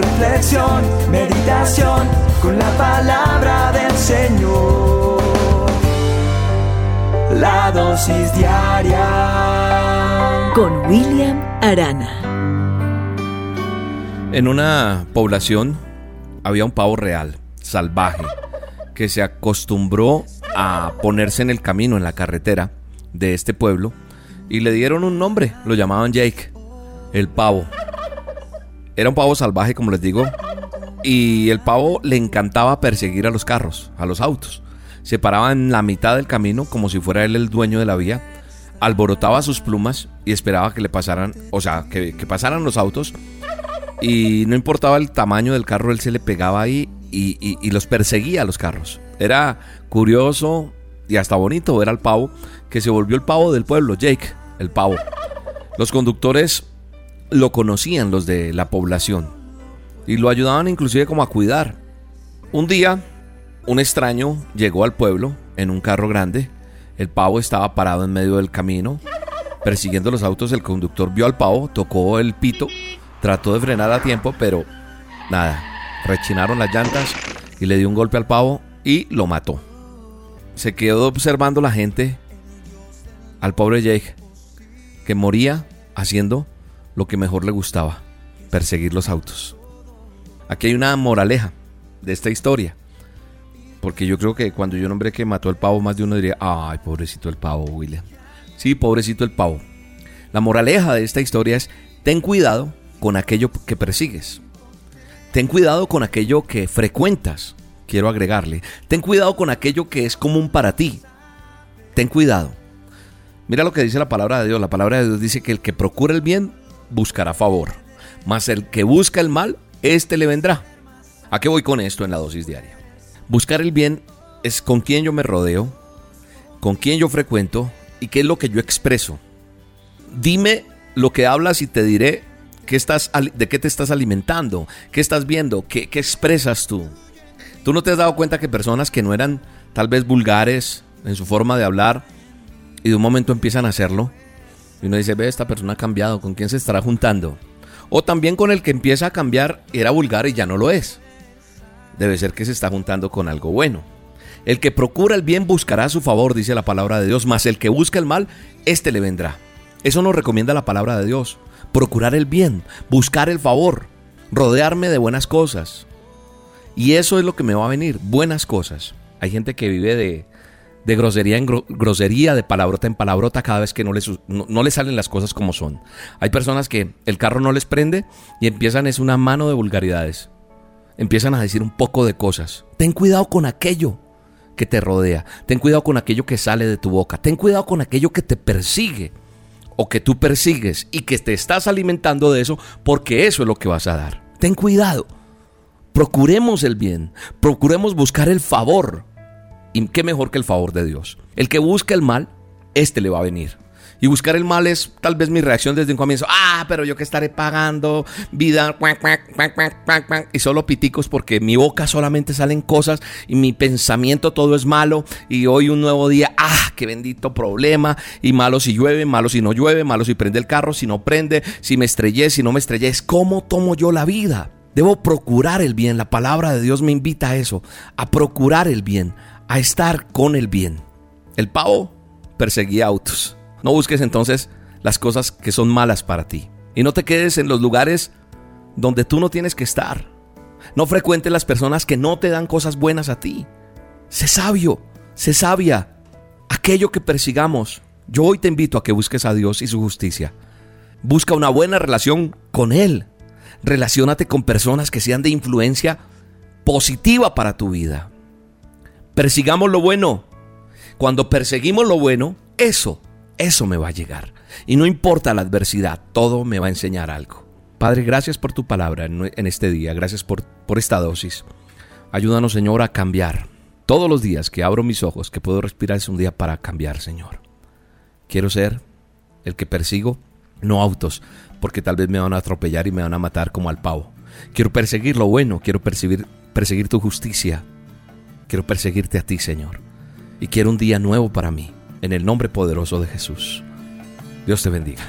reflexión, meditación, con la palabra del Señor. La dosis diaria con William Arana. En una población había un pavo real, salvaje, que se acostumbró a ponerse en el camino, en la carretera de este pueblo, y le dieron un nombre, lo llamaban Jake, el pavo. Era un pavo salvaje, como les digo, y el pavo le encantaba perseguir a los carros, a los autos. Se paraba en la mitad del camino como si fuera él el dueño de la vía, alborotaba sus plumas y esperaba que le pasaran, o sea, que, pasaran los autos y no importaba el tamaño del carro, él se le pegaba ahí y, los perseguía a los carros. Era curioso y hasta bonito ver al pavo, que se volvió el pavo del pueblo, Jake, el pavo. Los conductores lo conocían, los de la población, y lo ayudaban inclusive como a cuidar. Un día, un extraño llegó al pueblo en un carro grande. El pavo estaba parado en medio del camino, persiguiendo los autos. El conductor vio al pavo, tocó el pito Trató de frenar a tiempo, pero nada. Rechinaron las llantas y le dio un golpe al pavo y lo mató. Se quedó observando la gente al pobre Jake, que moría haciendo lo que mejor le gustaba, perseguir los autos. Aquí hay una moraleja de esta historia. Porque yo creo que cuando yo nombré que mató al pavo, más de uno diría, ay, pobrecito el pavo, William. Sí, pobrecito el pavo. La moraleja de esta historia es, ten cuidado con aquello que persigues. Ten cuidado con aquello que frecuentas, quiero agregarle. Ten cuidado con aquello que es común para ti. Ten cuidado. Mira lo que dice la palabra de Dios. La palabra de Dios dice que el que procura el bien buscará favor, mas el que busca el mal, éste le vendrá. ¿A qué voy con esto en la dosis diaria? Buscar el bien es con quién yo me rodeo, con quién yo frecuento y qué es lo que yo expreso. Dime lo que hablas y te diré estás, ¿De qué te estás alimentando? ¿Qué estás viendo? ¿Qué, ¿Qué expresas tú? ¿Tú no te has dado cuenta que personas que no eran tal vez vulgares en su forma de hablar y de un momento empiezan a hacerlo? Y uno dice, ve, esta persona ha cambiado, ¿con quién se estará juntando? O también con el que empieza a cambiar, era vulgar y ya no lo es. Debe ser que se está juntando con algo bueno. El que procura el bien buscará su favor, dice la palabra de Dios, mas el que busca el mal, éste le vendrá. Eso nos recomienda la palabra de Dios procurar el bien, buscar el favor, rodearme de buenas cosas. Y eso es lo que me va a venir, buenas cosas. Hay gente que vive de, de grosería en grosería, de palabrota en palabrota cada vez que no les, no, les salen las cosas como son. Hay personas que el carro no les prende y empiezan es una mano de vulgaridades. Empiezan a decir un poco de cosas. Ten cuidado con aquello que te rodea. Ten cuidado con aquello que sale de tu boca. Ten cuidado con aquello que te persigue o que tú persigues y que te estás alimentando de eso porque eso es lo que vas a dar. Ten cuidado. Procuremos el bien, procuremos buscar el favor. ¿Y qué mejor que el favor de Dios? El que busca el mal, este le va a venir. Y buscar el mal es tal vez mi reacción desde un comienzo. Ah, pero yo que estaré pagando vida. Y solo piticos porque mi boca solamente salen cosas y mi pensamiento todo es malo. Y hoy un nuevo día. Ah, qué bendito problema. Y malo si llueve, malo si no llueve, malo si prende el carro, si no prende, si me estrellé, si no me estrellé. Es cómo tomo yo la vida. Debo procurar el bien. La palabra de Dios me invita a eso. A procurar el bien. A estar con el bien. El pavo perseguía autos no busques entonces las cosas que son malas para ti. Y no te quedes en los lugares donde tú no tienes que estar. No frecuentes las personas que no te dan cosas buenas a ti. Sé sabio, sé sabia. Aquello que persigamos, yo hoy te invito a que busques a Dios y su justicia. Busca una buena relación con Él. Relaciónate con personas que sean de influencia positiva para tu vida. Persigamos lo bueno. Cuando perseguimos lo bueno, eso eso me va a llegar. Y no importa la adversidad, todo me va a enseñar algo. Padre, gracias por tu palabra en este día, gracias por, por esta dosis. Ayúdanos, Señor, a cambiar Todos los días que abro mis ojos, que puedo respirar, es un día para cambiar, Señor. Quiero ser el que persigo, no autos, porque tal vez me van a atropellar y me van a matar como al pavo. Quiero perseguir lo bueno, quiero perseguir, perseguir tu justicia. Quiero perseguirte a ti, Señor. Y quiero un día nuevo para mí, en el nombre poderoso de Jesús. Dios te bendiga.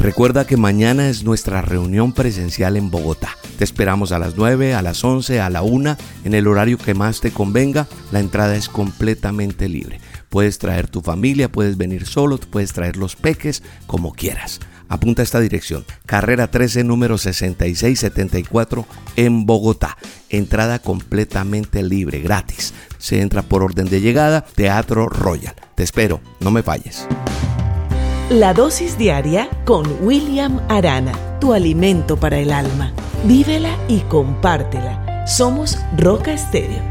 Recuerda que mañana es nuestra reunión presencial en Bogotá. Te esperamos a las 9, a las 11, a la 1, en el horario que más te convenga. La entrada es completamente libre. Puedes traer tu familia, puedes venir solo, puedes traer los peques, como quieras. Apunta esta dirección, carrera 13, número 6674 en Bogotá. Entrada completamente libre, gratis. Se entra por orden de llegada, Teatro Royal. Te espero, no me falles. La dosis diaria con William Arana, tu alimento para el alma. Vívela y compártela. Somos Roca Estéreo